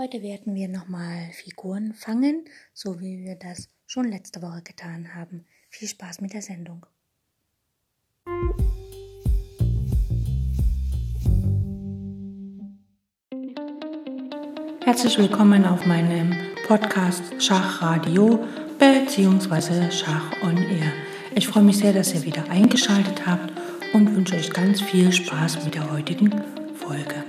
Heute werden wir nochmal Figuren fangen, so wie wir das schon letzte Woche getan haben. Viel Spaß mit der Sendung. Herzlich willkommen auf meinem Podcast Schachradio bzw. Schach on Air. Ich freue mich sehr, dass ihr wieder eingeschaltet habt und wünsche euch ganz viel Spaß mit der heutigen Folge.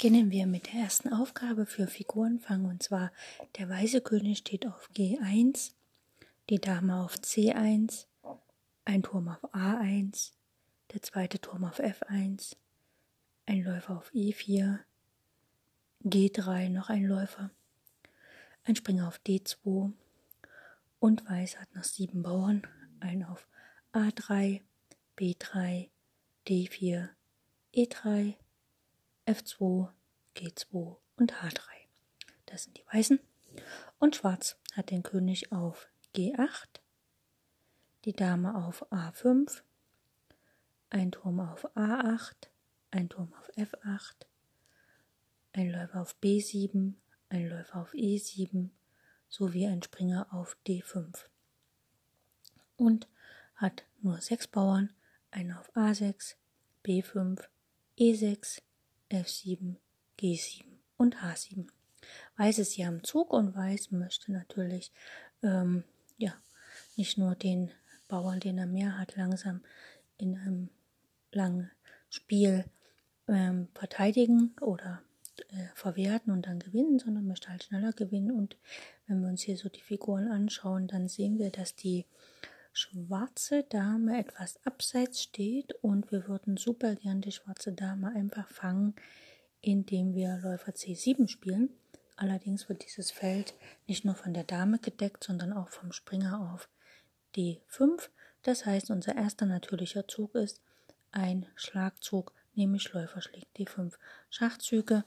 Beginnen wir mit der ersten Aufgabe für Figurenfang und zwar der weiße König steht auf G1, die Dame auf C1, ein Turm auf A1, der zweite Turm auf F1, ein Läufer auf E4, G3 noch ein Läufer, ein Springer auf D2 und Weiß hat noch sieben Bauern, ein auf A3, B3, D4, E3, F2, G2 und H3. Das sind die Weißen. Und Schwarz hat den König auf G8, die Dame auf A5, ein Turm auf A8, ein Turm auf F8, ein Läufer auf B7, ein Läufer auf E7 sowie ein Springer auf D5. Und hat nur sechs Bauern, einen auf A6, B5, E6, F7, G7 und H7. Weiß ist hier am Zug und Weiß möchte natürlich ähm, ja nicht nur den Bauern, den er mehr hat, langsam in einem langen Spiel ähm, verteidigen oder äh, verwerten und dann gewinnen, sondern möchte halt schneller gewinnen. Und wenn wir uns hier so die Figuren anschauen, dann sehen wir, dass die schwarze Dame etwas abseits steht und wir würden super gern die schwarze Dame einfach fangen, indem wir Läufer C7 spielen. Allerdings wird dieses Feld nicht nur von der Dame gedeckt, sondern auch vom Springer auf D5. Das heißt, unser erster natürlicher Zug ist ein Schlagzug, nämlich Läufer schlägt D5. Schachzüge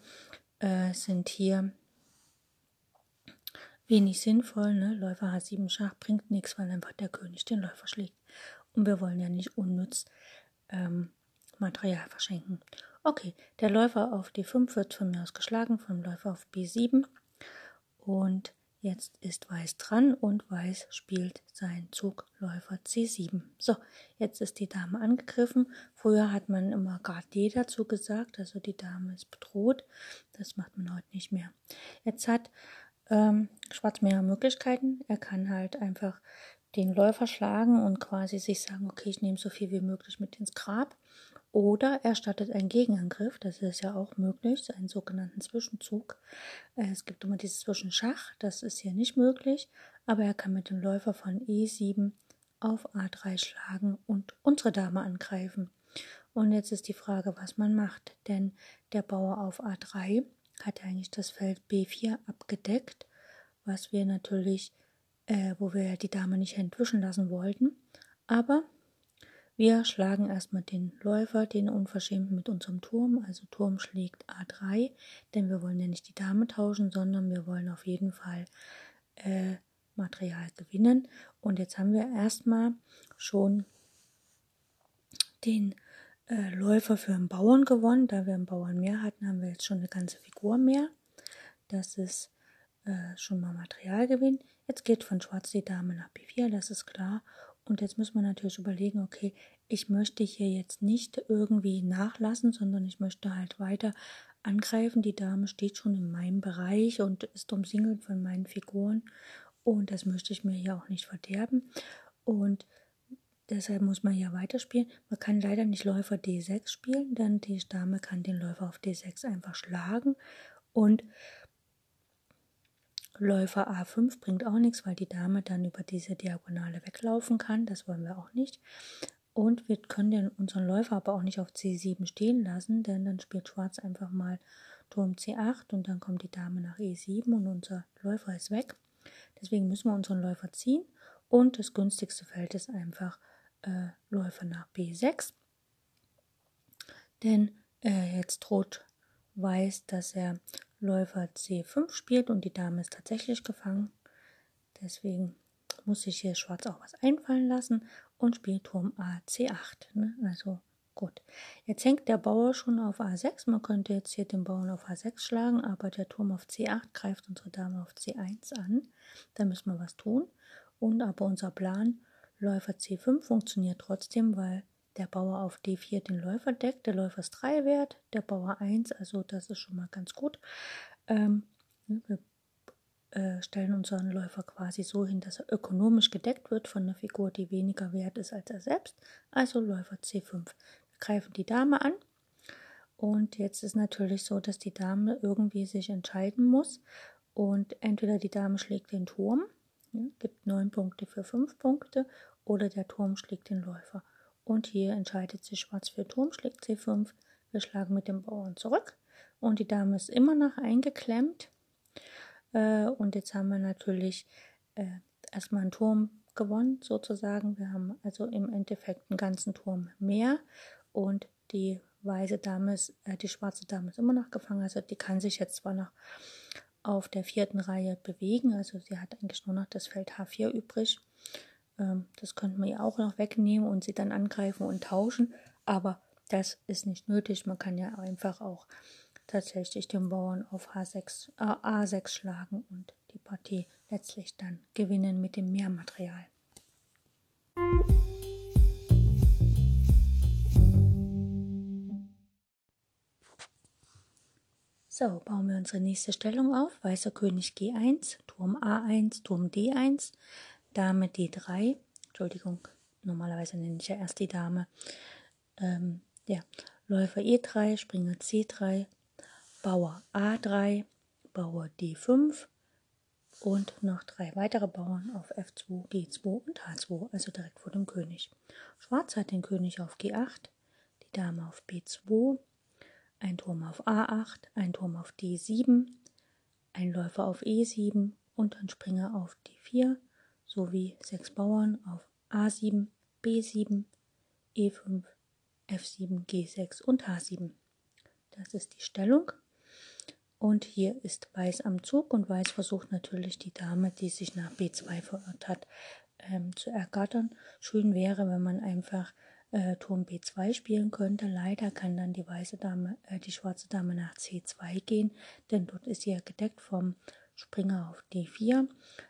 äh, sind hier wenig sinnvoll. Ne? Läufer H7 Schach bringt nichts, weil einfach der König den Läufer schlägt. Und wir wollen ja nicht unnütz ähm, Material verschenken. Okay, der Läufer auf D5 wird von mir aus geschlagen, vom Läufer auf B7. Und jetzt ist Weiß dran und Weiß spielt seinen Zug Läufer C7. So, jetzt ist die Dame angegriffen. Früher hat man immer Gard D dazu gesagt, also die Dame ist bedroht. Das macht man heute nicht mehr. Jetzt hat ähm, Schwarz mehrere Möglichkeiten. Er kann halt einfach den Läufer schlagen und quasi sich sagen, okay, ich nehme so viel wie möglich mit ins Grab. Oder er startet einen Gegenangriff, das ist ja auch möglich, einen sogenannten Zwischenzug. Äh, es gibt immer dieses Zwischenschach, das ist hier nicht möglich, aber er kann mit dem Läufer von E7 auf A3 schlagen und unsere Dame angreifen. Und jetzt ist die Frage, was man macht, denn der Bauer auf A3 hat eigentlich das Feld B4 abgedeckt, was wir natürlich, äh, wo wir die Dame nicht entwischen lassen wollten. Aber wir schlagen erstmal den Läufer, den Unverschämten mit unserem Turm. Also Turm schlägt A3, denn wir wollen ja nicht die Dame tauschen, sondern wir wollen auf jeden Fall äh, Material gewinnen. Und jetzt haben wir erstmal schon den äh, Läufer für einen Bauern gewonnen. Da wir einen Bauern mehr hatten, haben wir jetzt schon eine ganze Figur mehr. Das ist äh, schon mal Materialgewinn. Jetzt geht von Schwarz die Dame nach B4, das ist klar. Und jetzt muss man natürlich überlegen, okay, ich möchte hier jetzt nicht irgendwie nachlassen, sondern ich möchte halt weiter angreifen. Die Dame steht schon in meinem Bereich und ist umsingelt von meinen Figuren. Und das möchte ich mir hier auch nicht verderben. Und deshalb muss man hier weiterspielen. Man kann leider nicht Läufer D6 spielen, denn die Dame kann den Läufer auf D6 einfach schlagen. Und Läufer A5 bringt auch nichts, weil die Dame dann über diese Diagonale weglaufen kann. Das wollen wir auch nicht. Und wir können den, unseren Läufer aber auch nicht auf C7 stehen lassen, denn dann spielt Schwarz einfach mal Turm C8 und dann kommt die Dame nach E7 und unser Läufer ist weg. Deswegen müssen wir unseren Läufer ziehen und das günstigste Feld ist einfach äh, Läufer nach B6. Denn äh, jetzt droht Weiß, dass er Läufer C5 spielt und die Dame ist tatsächlich gefangen. Deswegen muss sich hier Schwarz auch was einfallen lassen und spielt Turm A C8. Ne? Also gut. Jetzt hängt der Bauer schon auf A6. Man könnte jetzt hier den Bauern auf A6 schlagen, aber der Turm auf C8 greift unsere Dame auf C1 an. Da müssen wir was tun. Und aber unser Plan Läufer C5 funktioniert trotzdem, weil der Bauer auf D4 den Läufer deckt. Der Läufer ist 3 wert, der Bauer 1, also das ist schon mal ganz gut. Ähm, wir äh, stellen unseren Läufer quasi so hin, dass er ökonomisch gedeckt wird von einer Figur, die weniger wert ist als er selbst. Also Läufer C5. Wir greifen die Dame an. Und jetzt ist natürlich so, dass die Dame irgendwie sich entscheiden muss. Und entweder die Dame schlägt den Turm, ja, gibt 9 Punkte für 5 Punkte, oder der Turm schlägt den Läufer. Und hier entscheidet sich Schwarz für Turm, schlägt C5. Wir schlagen mit dem Bauern zurück. Und die Dame ist immer noch eingeklemmt. Äh, und jetzt haben wir natürlich äh, erstmal einen Turm gewonnen, sozusagen. Wir haben also im Endeffekt einen ganzen Turm mehr. Und die weiße Dame ist, äh, die schwarze Dame ist immer noch gefangen. Also die kann sich jetzt zwar noch auf der vierten Reihe bewegen. Also sie hat eigentlich nur noch das Feld H4 übrig. Ähm, das könnten wir ihr auch noch wegnehmen und sie dann angreifen und tauschen. Aber das ist nicht nötig. Man kann ja einfach auch tatsächlich den Bauern auf H6, äh, A6 schlagen und die Partie letztlich dann gewinnen mit dem Mehrmaterial. So, bauen wir unsere nächste Stellung auf. Weißer König G1, Turm A1, Turm D1, Dame D3, Entschuldigung, normalerweise nenne ich ja erst die Dame, ähm, ja, Läufer E3, Springer C3, Bauer A3, Bauer D5 und noch drei weitere Bauern auf F2, G2 und H2, also direkt vor dem König. Schwarz hat den König auf G8, die Dame auf B2, ein Turm auf A8, ein Turm auf D7, ein Läufer auf E7 und ein Springer auf D4 sowie sechs Bauern auf A7, B7, E5, F7, G6 und H7. Das ist die Stellung. Und hier ist Weiß am Zug und Weiß versucht natürlich die Dame, die sich nach B2 verirrt hat, ähm, zu ergattern. Schön wäre, wenn man einfach äh, Turm B2 spielen könnte. Leider kann dann die weiße Dame, äh, die schwarze Dame nach C2 gehen, denn dort ist sie ja gedeckt vom Springer auf D4.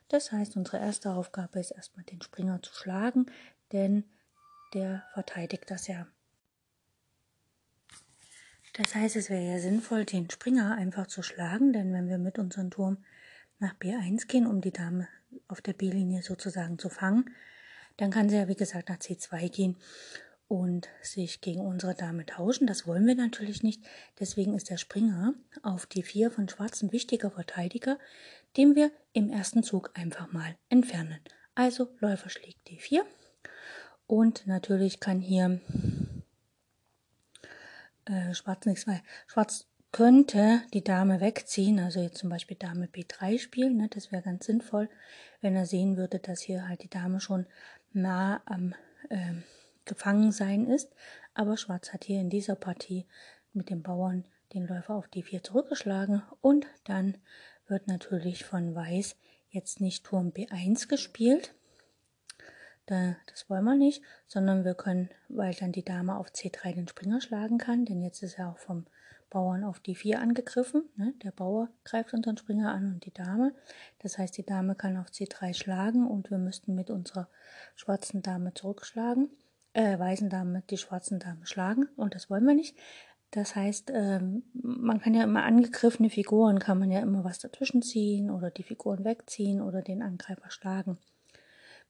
Das heißt, unsere erste Aufgabe ist erstmal den Springer zu schlagen, denn der verteidigt das ja. Das heißt, es wäre ja sinnvoll, den Springer einfach zu schlagen, denn wenn wir mit unserem Turm nach B1 gehen, um die Dame auf der B-Linie sozusagen zu fangen, dann kann sie ja wie gesagt nach C2 gehen und sich gegen unsere Dame tauschen. Das wollen wir natürlich nicht. Deswegen ist der Springer auf die 4 von Schwarz ein wichtiger Verteidiger, den wir im ersten Zug einfach mal entfernen. Also Läufer schlägt D4 und natürlich kann hier äh, Schwarz nichts mehr. Schwarz könnte die Dame wegziehen, also jetzt zum Beispiel Dame B3 spielen, ne, das wäre ganz sinnvoll, wenn er sehen würde, dass hier halt die Dame schon nah am äh, Gefangensein ist, aber Schwarz hat hier in dieser Partie mit dem Bauern den Läufer auf die 4 zurückgeschlagen und dann wird natürlich von Weiß jetzt nicht Turm B1 gespielt. das wollen wir nicht, sondern wir können, weil dann die Dame auf C3 den Springer schlagen kann, denn jetzt ist er auch vom Bauern auf die 4 angegriffen. Ne? Der Bauer greift unseren Springer an und die Dame. Das heißt, die Dame kann auf C3 schlagen und wir müssten mit unserer schwarzen Dame zurückschlagen äh, weißen Dame die schwarzen Dame schlagen und das wollen wir nicht. Das heißt, ähm, man kann ja immer angegriffene Figuren, kann man ja immer was dazwischen ziehen oder die Figuren wegziehen oder den Angreifer schlagen.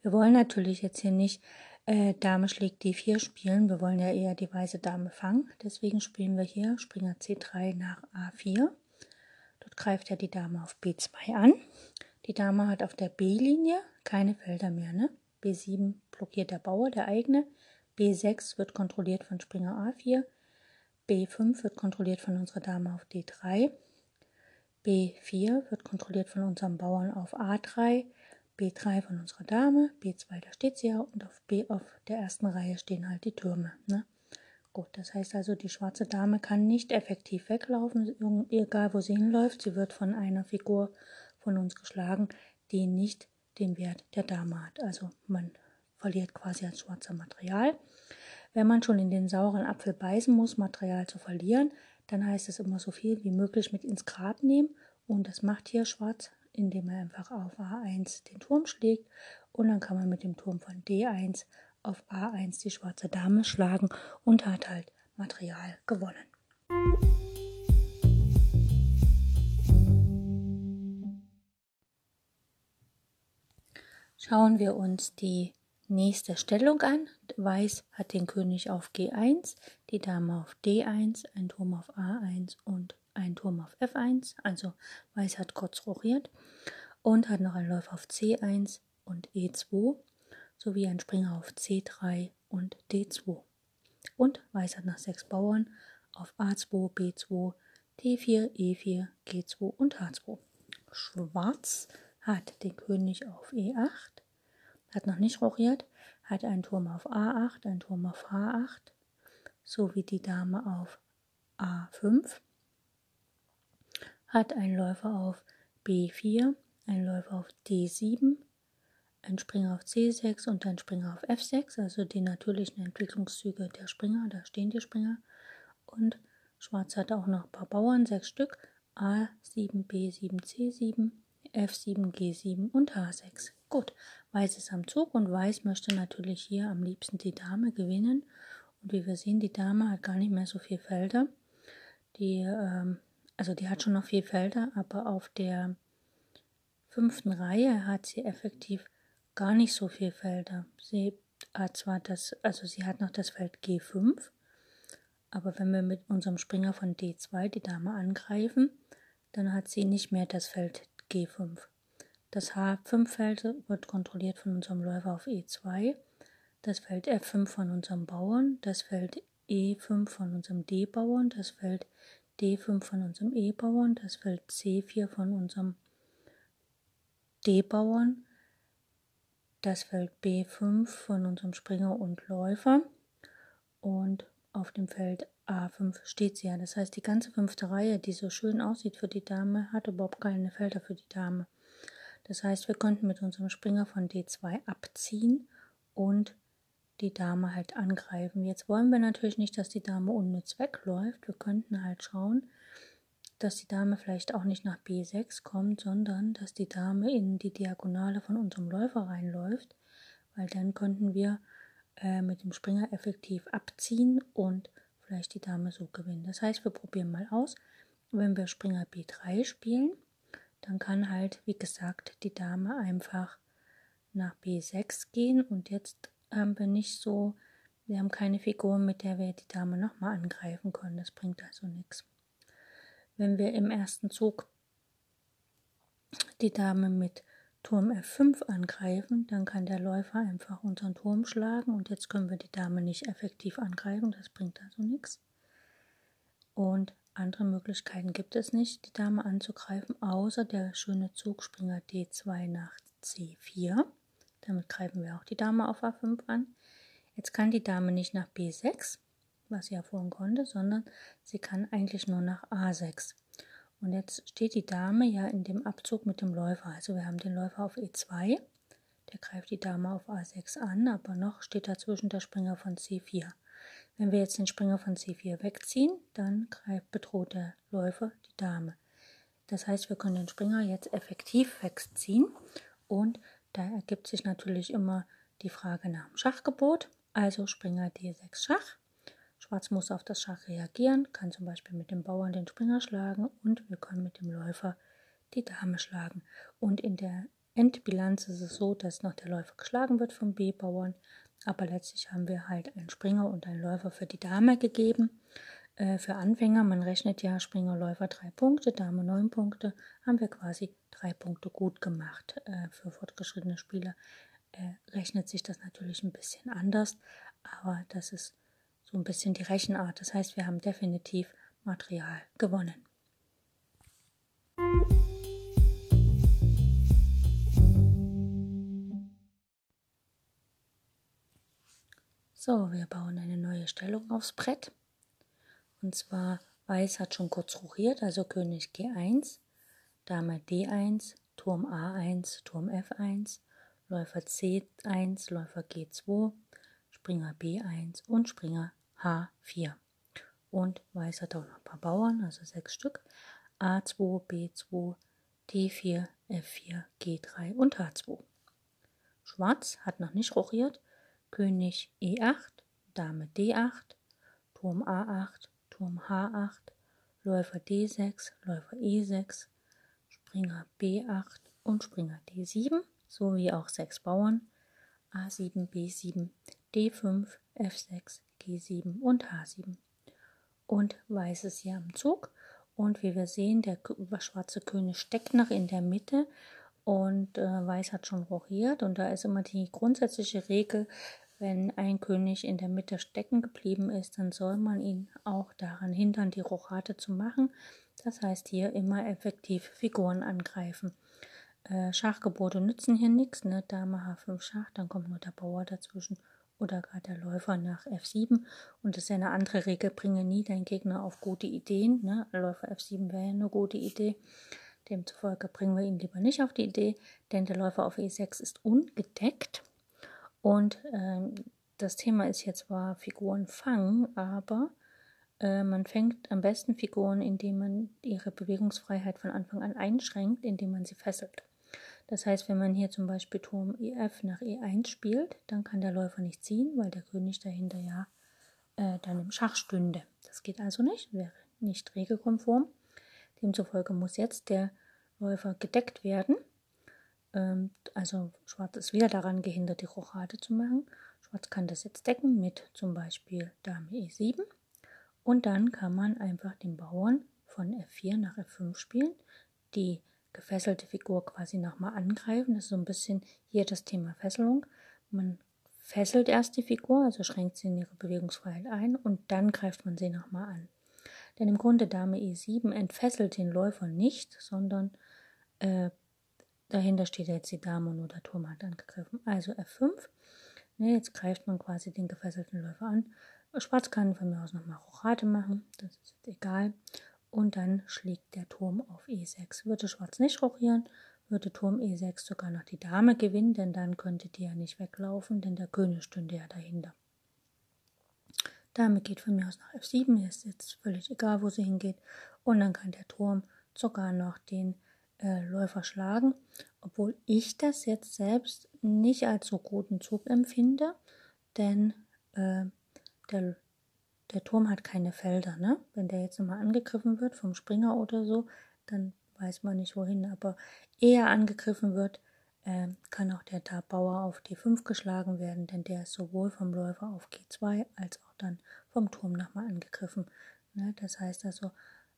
Wir wollen natürlich jetzt hier nicht äh, Dame schlägt D4 spielen, wir wollen ja eher die weiße Dame fangen. Deswegen spielen wir hier Springer C3 nach A4. Dort greift ja die Dame auf B2 an. Die Dame hat auf der B-Linie keine Felder mehr. Ne? B7 blockiert der Bauer, der eigene. B6 wird kontrolliert von Springer A4, B5 wird kontrolliert von unserer Dame auf D3, B4 wird kontrolliert von unserem Bauern auf A3, B3 von unserer Dame, B2, da steht sie ja, und auf B auf der ersten Reihe stehen halt die Türme. Ne? Gut, das heißt also, die schwarze Dame kann nicht effektiv weglaufen, egal wo sie hinläuft. Sie wird von einer Figur von uns geschlagen, die nicht den Wert der Dame hat. Also man verliert quasi als schwarzer Material. Wenn man schon in den sauren Apfel beißen muss, Material zu verlieren, dann heißt es immer so viel wie möglich mit ins Grab nehmen. Und das macht hier schwarz, indem er einfach auf A1 den Turm schlägt. Und dann kann man mit dem Turm von D1 auf A1 die schwarze Dame schlagen und hat halt Material gewonnen. Schauen wir uns die nächste Stellung an. Weiß hat den König auf G1, die Dame auf D1, ein Turm auf A1 und ein Turm auf F1. Also Weiß hat kurz rochiert und hat noch einen Läufer auf C1 und E2 sowie ein Springer auf C3 und D2. Und Weiß hat noch sechs Bauern auf A2, B2, D4, E4, G2 und H2. Schwarz hat den König auf E8, hat noch nicht rochiert, hat einen Turm auf A8, einen Turm auf H8, sowie die Dame auf A5, hat einen Läufer auf B4, einen Läufer auf D7, ein Springer auf C6 und ein Springer auf F6, also die natürlichen Entwicklungszüge der Springer, da stehen die Springer. Und Schwarz hat auch noch ein paar Bauern, sechs Stück, A7, B7, C7, F7, G7 und H6. Gut, Weiß ist am Zug und Weiß möchte natürlich hier am liebsten die Dame gewinnen. Und wie wir sehen, die Dame hat gar nicht mehr so viele Felder. Die, ähm, also die hat schon noch vier Felder, aber auf der fünften Reihe hat sie effektiv gar nicht so viele Felder. Sie hat zwar das, also sie hat noch das Feld G5, aber wenn wir mit unserem Springer von D2 die Dame angreifen, dann hat sie nicht mehr das Feld G5. Das H5-Feld wird kontrolliert von unserem Läufer auf E2, das Feld F5 von unserem Bauern, das Feld E5 von unserem D-Bauern, das Feld D5 von unserem E-Bauern, das Feld C4 von unserem D-Bauern, das Feld B5 von unserem Springer und Läufer. Und auf dem Feld A5 steht sie ja. Das heißt, die ganze fünfte Reihe, die so schön aussieht für die Dame, hat überhaupt keine Felder für die Dame. Das heißt, wir konnten mit unserem Springer von D2 abziehen und die Dame halt angreifen. Jetzt wollen wir natürlich nicht, dass die Dame unnütz wegläuft. Wir könnten halt schauen, dass die Dame vielleicht auch nicht nach B6 kommt, sondern dass die Dame in die Diagonale von unserem Läufer reinläuft, weil dann könnten wir äh, mit dem Springer effektiv abziehen und vielleicht die Dame so gewinnen. Das heißt, wir probieren mal aus. Wenn wir Springer B3 spielen, dann kann halt, wie gesagt, die Dame einfach nach B6 gehen und jetzt haben wir nicht so, wir haben keine Figur, mit der wir die Dame nochmal angreifen können. Das bringt also nichts. Wenn wir im ersten Zug die Dame mit Turm F5 angreifen, dann kann der Läufer einfach unseren Turm schlagen und jetzt können wir die Dame nicht effektiv angreifen, das bringt also nichts. Und andere Möglichkeiten gibt es nicht, die Dame anzugreifen, außer der schöne Zugspringer D2 nach C4. Damit greifen wir auch die Dame auf A5 an. Jetzt kann die Dame nicht nach B6, was sie ja vorhin konnte, sondern sie kann eigentlich nur nach A6. Und jetzt steht die Dame ja in dem Abzug mit dem Läufer. Also wir haben den Läufer auf E2, der greift die Dame auf A6 an, aber noch steht dazwischen der Springer von C4. Wenn wir jetzt den Springer von C4 wegziehen, dann greift, bedroht der Läufer die Dame. Das heißt, wir können den Springer jetzt effektiv wegziehen und da ergibt sich natürlich immer die Frage nach dem Schachgebot. Also Springer D6 Schach. Schwarz muss auf das Schach reagieren, kann zum Beispiel mit dem Bauern den Springer schlagen und wir können mit dem Läufer die Dame schlagen. Und in der Endbilanz ist es so, dass noch der Läufer geschlagen wird vom B-Bauern, aber letztlich haben wir halt einen Springer und einen Läufer für die Dame gegeben. Äh, für Anfänger, man rechnet ja Springer, Läufer drei Punkte, Dame neun Punkte, haben wir quasi drei Punkte gut gemacht. Äh, für fortgeschrittene Spieler äh, rechnet sich das natürlich ein bisschen anders, aber das ist so ein bisschen die Rechenart. Das heißt, wir haben definitiv Material gewonnen. So, wir bauen eine neue Stellung aufs Brett. Und zwar Weiß hat schon kurz rochiert, also König G1, Dame D1, Turm A1, Turm F1, Läufer C1, Läufer G2, Springer B1 und Springer H4. Und Weiß hat auch noch ein paar Bauern, also sechs Stück. A2, B2, D4, F4, G3 und H2. Schwarz hat noch nicht rochiert. König E8, Dame D8, Turm A8, Turm H8, Läufer D6, Läufer E6, Springer B8 und Springer D7 sowie auch sechs Bauern A7, B7, D5, F6, G7 und H7. Und Weiß ist hier am Zug. Und wie wir sehen, der schwarze König steckt noch in der Mitte und äh, Weiß hat schon rochiert. Und da ist immer die grundsätzliche Regel, wenn ein König in der Mitte stecken geblieben ist, dann soll man ihn auch daran hindern, die Rochade zu machen. Das heißt hier immer effektiv Figuren angreifen. Äh, Schachgebote nützen hier nichts, ne? Dame H5 Schach, dann kommt nur der Bauer dazwischen oder gar der Läufer nach F7. Und das ist ja eine andere Regel, bringe nie deinen Gegner auf gute Ideen. Ne? Läufer F7 wäre ja eine gute Idee. Demzufolge bringen wir ihn lieber nicht auf die Idee, denn der Läufer auf E6 ist ungedeckt. Und ähm, das Thema ist jetzt zwar Figuren fangen, aber äh, man fängt am besten Figuren, indem man ihre Bewegungsfreiheit von Anfang an einschränkt, indem man sie fesselt. Das heißt, wenn man hier zum Beispiel Turm EF nach E1 spielt, dann kann der Läufer nicht ziehen, weil der König dahinter ja äh, dann im Schach stünde. Das geht also nicht, wäre nicht regelkonform. Demzufolge muss jetzt der Läufer gedeckt werden. Ähm, also Schwarz ist wieder daran gehindert, die Rochade zu machen. Schwarz kann das jetzt decken mit zum Beispiel Dame E7. Und dann kann man einfach den Bauern von F4 nach F5 spielen. Die gefesselte Figur quasi nochmal angreifen. Das ist so ein bisschen hier das Thema Fesselung. Man fesselt erst die Figur, also schränkt sie in ihre Bewegungsfreiheit ein und dann greift man sie nochmal an. Denn im Grunde Dame E7 entfesselt den Läufer nicht, sondern äh, dahinter steht jetzt die Dame und nur der Turm hat angegriffen. Also F5. Ne, jetzt greift man quasi den gefesselten Läufer an. Schwarz kann von mir aus nochmal Rochade machen, das ist egal und dann schlägt der Turm auf E6. Würde Schwarz nicht rochieren, würde Turm E6 sogar noch die Dame gewinnen, denn dann könnte die ja nicht weglaufen, denn der König stünde ja dahinter. Dame geht von mir aus nach F7, ist jetzt völlig egal, wo sie hingeht. Und dann kann der Turm sogar noch den äh, Läufer schlagen, obwohl ich das jetzt selbst nicht als so guten Zug empfinde, denn äh, der der Turm hat keine Felder, ne? Wenn der jetzt nochmal angegriffen wird vom Springer oder so, dann weiß man nicht wohin. Aber eher angegriffen wird, äh, kann auch der Bauer auf D5 geschlagen werden, denn der ist sowohl vom Läufer auf G2 als auch dann vom Turm nochmal angegriffen. Ne? Das heißt also,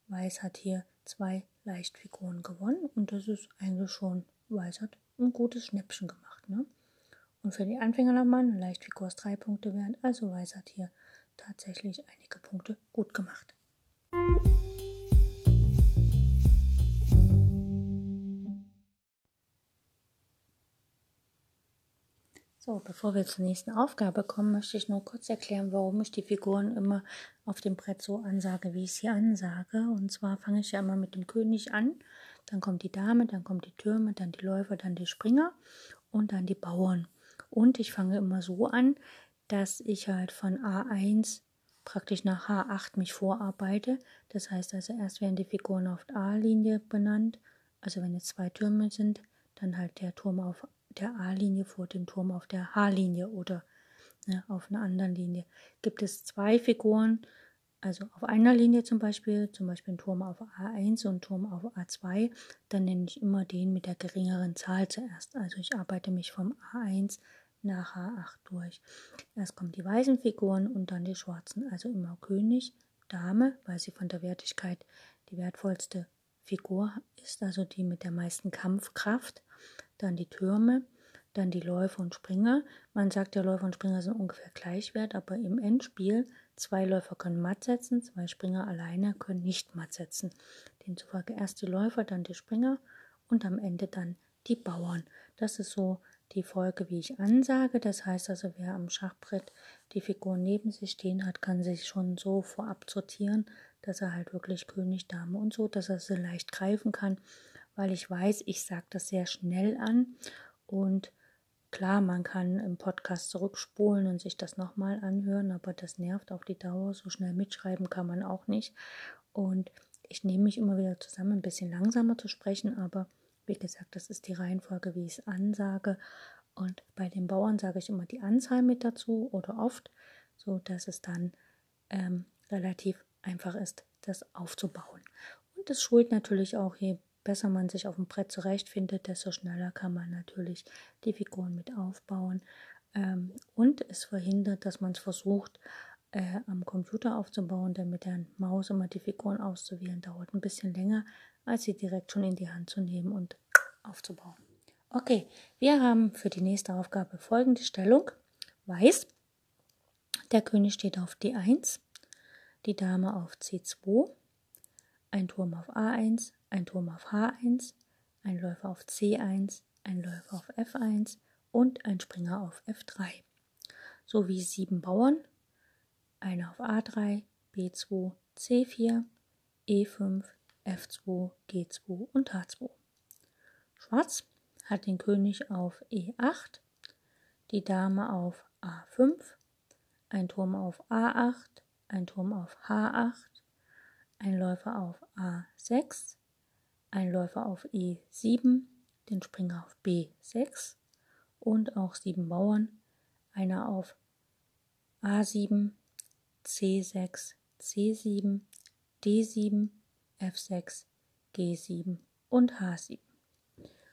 Weiß hat hier zwei Leichtfiguren gewonnen und das ist eigentlich schon, Weiß hat ein gutes Schnäppchen gemacht. Ne? Und für die Anfänger nochmal eine Leichtfigur ist drei Punkte wert, also Weiß hat hier tatsächlich einige Punkte gut gemacht. So, bevor wir zur nächsten Aufgabe kommen, möchte ich nur kurz erklären, warum ich die Figuren immer auf dem Brett so ansage, wie ich sie ansage. Und zwar fange ich ja immer mit dem König an, dann kommt die Dame, dann kommen die Türme, dann die Läufer, dann die Springer und dann die Bauern. Und ich fange immer so an, dass ich halt von A1 praktisch nach H8 mich vorarbeite. Das heißt also, erst werden die Figuren auf A-Linie benannt. Also wenn jetzt zwei Türme sind, dann halt der Turm auf der A-Linie vor dem Turm auf der H-Linie oder ne, auf einer anderen Linie. Gibt es zwei Figuren, also auf einer Linie zum Beispiel, zum Beispiel ein Turm auf A1 und ein Turm auf A2, dann nenne ich immer den mit der geringeren Zahl zuerst. Also ich arbeite mich vom A1 nach H8 durch. Erst kommen die weißen Figuren und dann die schwarzen, also immer König, Dame, weil sie von der Wertigkeit die wertvollste Figur ist, also die mit der meisten Kampfkraft, dann die Türme, dann die Läufer und Springer. Man sagt, der Läufer und Springer sind ungefähr gleichwert, aber im Endspiel zwei Läufer können matt setzen, zwei Springer alleine können nicht matt setzen. Demzufolge erst die Läufer, dann die Springer und am Ende dann die Bauern. Das ist so die Folge, wie ich ansage. Das heißt also, wer am Schachbrett die Figur neben sich stehen hat, kann sich schon so vorab sortieren, dass er halt wirklich König, Dame und so, dass er sie leicht greifen kann. Weil ich weiß, ich sage das sehr schnell an und klar, man kann im Podcast zurückspulen und sich das nochmal anhören, aber das nervt auf die Dauer. So schnell mitschreiben kann man auch nicht. Und ich nehme mich immer wieder zusammen, ein bisschen langsamer zu sprechen, aber wie gesagt, das ist die Reihenfolge, wie ich es ansage. Und bei den Bauern sage ich immer die Anzahl mit dazu oder oft, so dass es dann ähm, relativ einfach ist, das aufzubauen. Und das schult natürlich auch, je besser man sich auf dem Brett zurechtfindet, desto schneller kann man natürlich die Figuren mit aufbauen. Ähm, und es verhindert, dass man es versucht, äh, am Computer aufzubauen, denn mit der Maus immer die Figuren auszuwählen, dauert ein bisschen länger, als sie direkt schon in die Hand zu nehmen und aufzubauen. Okay, wir haben für die nächste Aufgabe folgende Stellung. Weiß, der König steht auf D1, die Dame auf C2, ein Turm auf A1, ein Turm auf H1, ein Läufer auf C1, ein Läufer auf F1 und ein Springer auf F3, sowie sieben Bauern, einer auf A3, B2, C4, E5, F2, G2 und H2. Schwarz hat den König auf E8, die Dame auf A5, ein Turm auf A8, ein Turm auf H8, ein Läufer auf A6, ein Läufer auf E7, den Springer auf B6 und auch sieben Bauern, einer auf A7, C6, C7, D7, F6, G7 und H7.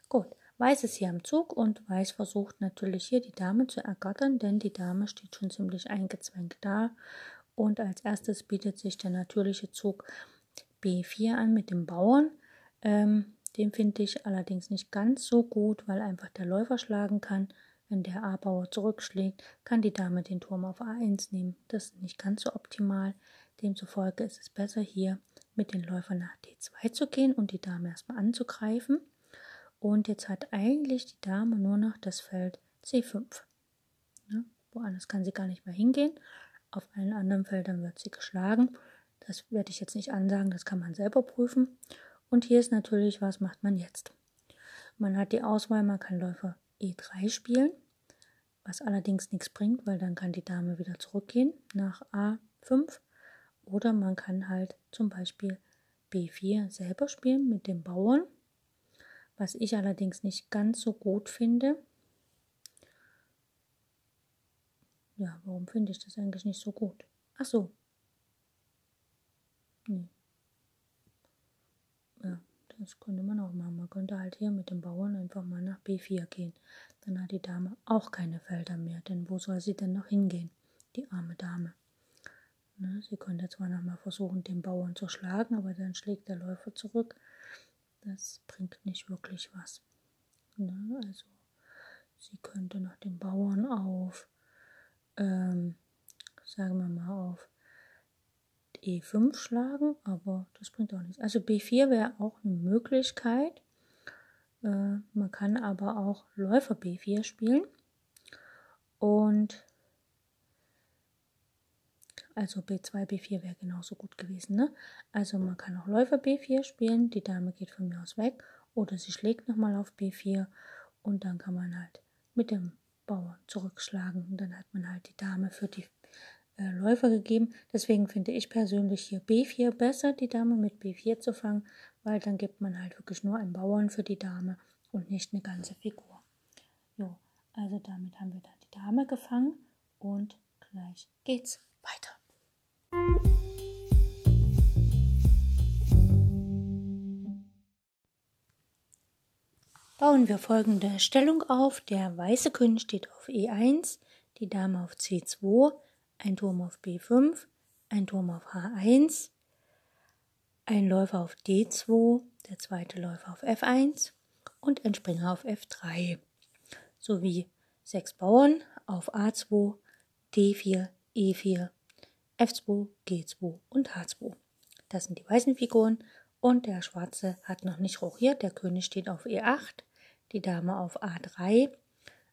Gut, Weiß ist hier am Zug und Weiß versucht natürlich hier die Dame zu ergattern, denn die Dame steht schon ziemlich eingezwängt da. Und als erstes bietet sich der natürliche Zug B4 an mit dem Bauern. Ähm, den finde ich allerdings nicht ganz so gut, weil einfach der Läufer schlagen kann. Wenn der A-Bauer zurückschlägt, kann die Dame den Turm auf A1 nehmen. Das ist nicht ganz so optimal. Demzufolge ist es besser, hier mit den Läufern nach D2 zu gehen und die Dame erstmal anzugreifen. Und jetzt hat eigentlich die Dame nur noch das Feld C5. Ja, woanders kann sie gar nicht mehr hingehen. Auf allen anderen Feldern wird sie geschlagen. Das werde ich jetzt nicht ansagen, das kann man selber prüfen. Und hier ist natürlich, was macht man jetzt? Man hat die Auswahl, man kann Läufer E3 spielen, was allerdings nichts bringt, weil dann kann die Dame wieder zurückgehen nach A5. Oder man kann halt zum Beispiel B4 selber spielen mit dem Bauern was ich allerdings nicht ganz so gut finde. Ja, warum finde ich das eigentlich nicht so gut? Ach so. Nee. Das könnte man auch machen. Man könnte halt hier mit dem Bauern einfach mal nach B4 gehen. Dann hat die Dame auch keine Felder mehr. Denn wo soll sie denn noch hingehen? Die arme Dame. Ne, sie könnte zwar nochmal versuchen, den Bauern zu schlagen, aber dann schlägt der Läufer zurück das bringt nicht wirklich was. Ne? Also sie könnte nach dem Bauern auf, ähm, sagen wir mal, auf E5 schlagen, aber das bringt auch nichts. Also B4 wäre auch eine Möglichkeit. Äh, man kann aber auch Läufer B4 spielen. Und also B2, B4 wäre genauso gut gewesen. Ne? Also man kann auch Läufer B4 spielen. Die Dame geht von mir aus weg. Oder sie schlägt nochmal auf B4. Und dann kann man halt mit dem Bauern zurückschlagen. Und dann hat man halt die Dame für die äh, Läufer gegeben. Deswegen finde ich persönlich hier B4 besser, die Dame mit B4 zu fangen. Weil dann gibt man halt wirklich nur einen Bauern für die Dame und nicht eine ganze Figur. Jo, also damit haben wir dann die Dame gefangen. Und gleich geht's weiter. Bauen wir folgende Stellung auf. Der weiße König steht auf E1, die Dame auf C2, ein Turm auf B5, ein Turm auf H1, ein Läufer auf D2, der zweite Läufer auf F1 und ein Springer auf F3, sowie sechs Bauern auf A2, D4, E4, F2, G2 und H2. Das sind die weißen Figuren und der schwarze hat noch nicht rochiert. Der König steht auf E8, die Dame auf A3,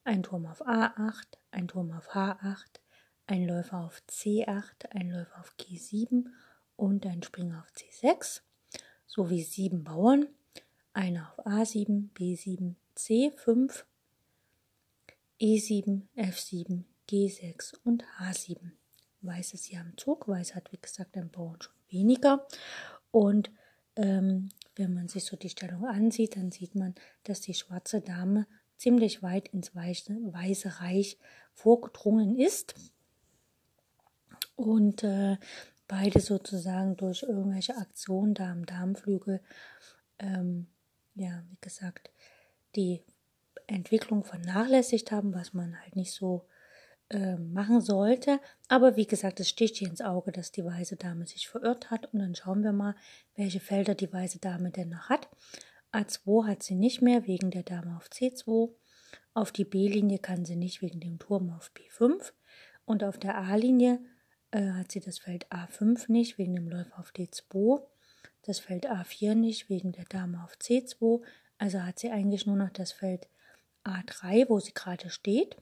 ein Turm auf A8, ein Turm auf H8, ein Läufer auf C8, ein Läufer auf G7 und ein Springer auf C6 sowie sieben Bauern, einer auf A7, B7, C5, E7, F7, G6 und H7. Weiß ist hier am Zug, Weiß hat wie gesagt ein Bauern schon weniger. Und ähm, wenn man sich so die Stellung ansieht, dann sieht man, dass die schwarze Dame ziemlich weit ins weiße, weiße Reich vorgedrungen ist. Und äh, beide sozusagen durch irgendwelche Aktionen da am Darmflügel, ähm, ja, wie gesagt, die Entwicklung vernachlässigt haben, was man halt nicht so äh, machen sollte. Aber wie gesagt, es sticht hier ins Auge, dass die weiße Dame sich verirrt hat. Und dann schauen wir mal, welche Felder die weiße Dame denn noch hat. A2 hat sie nicht mehr wegen der Dame auf C2. Auf die B-Linie kann sie nicht wegen dem Turm auf B5. Und auf der A-Linie äh, hat sie das Feld A5 nicht wegen dem Läufer auf D2. Das Feld A4 nicht wegen der Dame auf C2. Also hat sie eigentlich nur noch das Feld A3, wo sie gerade steht,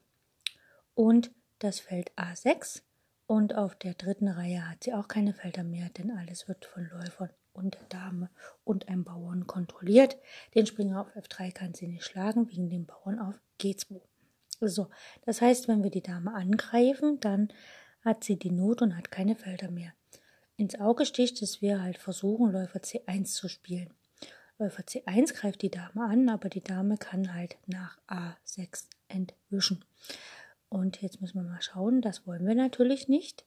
und das Feld A6. Und auf der dritten Reihe hat sie auch keine Felder mehr, denn alles wird von Läufern und der Dame und einem Bauern kontrolliert. Den Springer auf F3 kann sie nicht schlagen, wegen dem Bauern auf G2. So, das heißt, wenn wir die Dame angreifen, dann hat sie die Not und hat keine Felder mehr. Ins Auge sticht, dass wir halt versuchen, Läufer C1 zu spielen. Läufer C1 greift die Dame an, aber die Dame kann halt nach A6 entwischen. Und jetzt müssen wir mal schauen, das wollen wir natürlich nicht.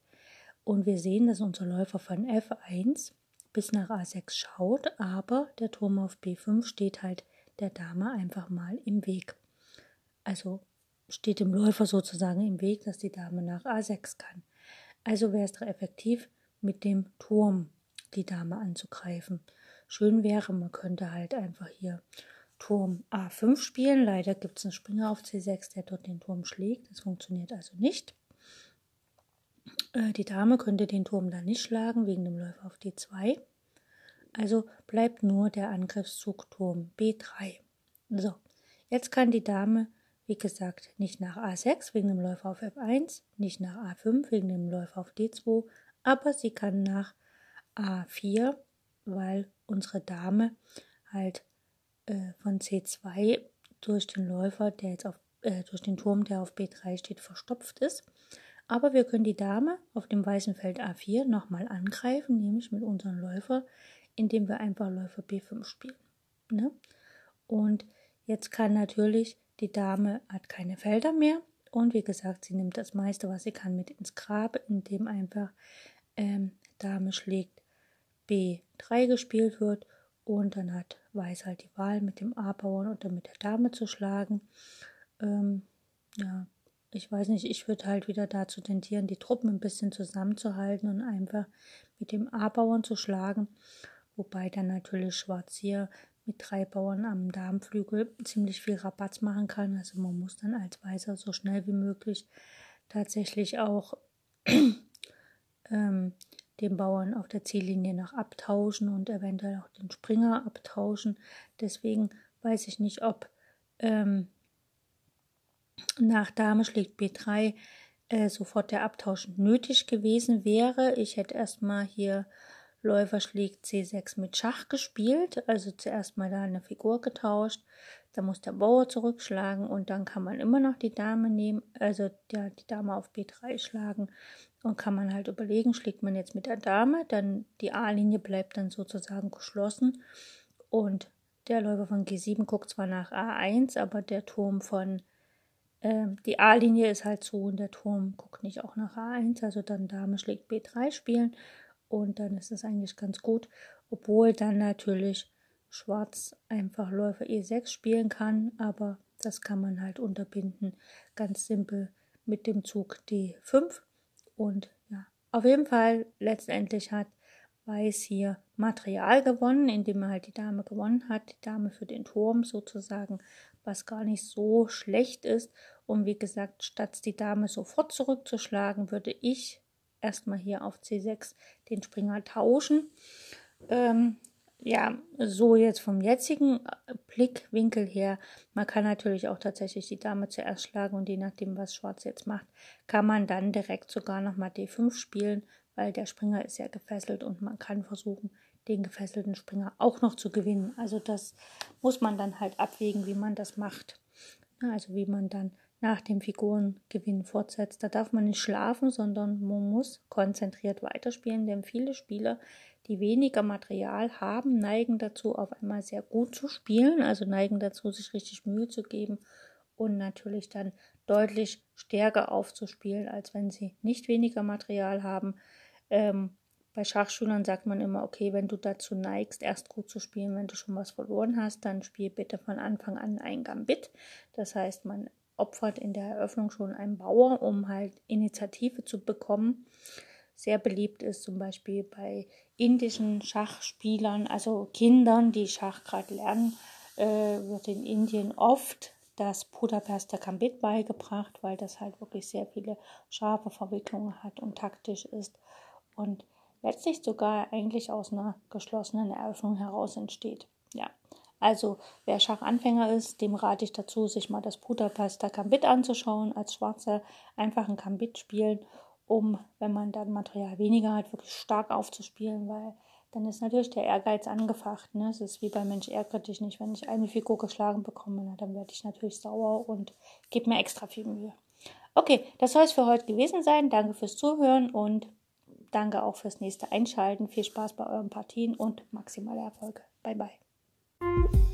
Und wir sehen, dass unser Läufer von F1 bis nach A6 schaut, aber der Turm auf B5 steht halt der Dame einfach mal im Weg. Also steht dem Läufer sozusagen im Weg, dass die Dame nach A6 kann. Also wäre es doch effektiv, mit dem Turm die Dame anzugreifen. Schön wäre, man könnte halt einfach hier Turm A5 spielen. Leider gibt es einen Springer auf C6, der dort den Turm schlägt. Das funktioniert also nicht. Äh, die Dame könnte den Turm dann nicht schlagen, wegen dem Läufer auf D2. Also bleibt nur der Angriffszug Turm B3. So, jetzt kann die Dame wie gesagt, nicht nach A6 wegen dem Läufer auf F1, nicht nach A5 wegen dem Läufer auf D2, aber sie kann nach A4, weil unsere Dame halt äh, von C2 durch den Läufer, der jetzt auf, äh, durch den Turm, der auf B3 steht, verstopft ist. Aber wir können die Dame auf dem weißen Feld A4 nochmal angreifen, nämlich mit unserem Läufer, indem wir einfach Läufer B5 spielen. Ne? Und jetzt kann natürlich die Dame hat keine Felder mehr und wie gesagt, sie nimmt das meiste, was sie kann, mit ins Grab, indem einfach ähm, Dame schlägt B3 gespielt wird und dann hat Weiß halt die Wahl mit dem A-Bauern oder mit der Dame zu schlagen. Ähm, ja, ich weiß nicht, ich würde halt wieder dazu tendieren, die Truppen ein bisschen zusammenzuhalten und einfach mit dem A-Bauern zu schlagen. Wobei dann natürlich Schwarz hier mit drei Bauern am Darmflügel ziemlich viel Rabatz machen kann. Also man muss dann als Weißer so schnell wie möglich tatsächlich auch ähm, den Bauern auf der Ziellinie noch abtauschen und eventuell auch den Springer abtauschen. Deswegen weiß ich nicht, ob ähm, nach Dame schlägt B3 äh, sofort der Abtausch nötig gewesen wäre. Ich hätte erstmal hier Läufer schlägt C6 mit Schach gespielt, also zuerst mal da eine Figur getauscht, dann muss der Bauer zurückschlagen und dann kann man immer noch die Dame nehmen, also ja, die Dame auf B3 schlagen. Und kann man halt überlegen, schlägt man jetzt mit der Dame, dann die A-Linie bleibt dann sozusagen geschlossen. Und der Läufer von G7 guckt zwar nach A1, aber der Turm von äh, die A-Linie ist halt so und der Turm guckt nicht auch nach A1, also dann Dame schlägt B3 spielen und dann ist es eigentlich ganz gut, obwohl dann natürlich Schwarz einfach Läufer E6 spielen kann, aber das kann man halt unterbinden, ganz simpel mit dem Zug D5 und ja, auf jeden Fall letztendlich hat Weiß hier Material gewonnen, indem er halt die Dame gewonnen hat, die Dame für den Turm sozusagen, was gar nicht so schlecht ist. Und wie gesagt, statt die Dame sofort zurückzuschlagen, würde ich erstmal hier auf C6 den Springer tauschen. Ähm, ja, so jetzt vom jetzigen äh, Blickwinkel her, man kann natürlich auch tatsächlich die Dame zuerst schlagen und je nachdem, was Schwarz jetzt macht, kann man dann direkt sogar nochmal D5 spielen, weil der Springer ist ja gefesselt und man kann versuchen, den gefesselten Springer auch noch zu gewinnen. Also das muss man dann halt abwägen, wie man das macht. Also wie man dann nach dem Figurengewinn fortsetzt. Da darf man nicht schlafen, sondern man muss konzentriert weiterspielen, denn viele Spieler, die weniger Material haben, neigen dazu, auf einmal sehr gut zu spielen, also neigen dazu, sich richtig Mühe zu geben und natürlich dann deutlich stärker aufzuspielen, als wenn sie nicht weniger Material haben. Ähm, bei Schachschülern sagt man immer, okay, wenn du dazu neigst, erst gut zu spielen, wenn du schon was verloren hast, dann spiel bitte von Anfang an ein Gambit. Das heißt, man opfert in der Eröffnung schon einen Bauer, um halt Initiative zu bekommen. Sehr beliebt ist zum Beispiel bei indischen Schachspielern, also Kindern, die Schach gerade lernen, äh, wird in Indien oft das Budapester Gambit beigebracht, weil das halt wirklich sehr viele scharfe Verwicklungen hat und taktisch ist und letztlich sogar eigentlich aus einer geschlossenen Eröffnung heraus entsteht. Ja, also wer Schachanfänger ist, dem rate ich dazu, sich mal das Budapester Gambit anzuschauen, als Schwarzer einfach ein Gambit spielen, um, wenn man dann Material weniger hat, wirklich stark aufzuspielen, weil dann ist natürlich der Ehrgeiz angefacht. Ne? Es ist wie bei Mensch ärgere nicht. Wenn ich eine Figur geschlagen bekomme, na, dann werde ich natürlich sauer und gebe mir extra viel Mühe. Okay, das soll es für heute gewesen sein. Danke fürs Zuhören und danke auch fürs nächste Einschalten. Viel Spaß bei euren Partien und maximale Erfolge. Bye bye. you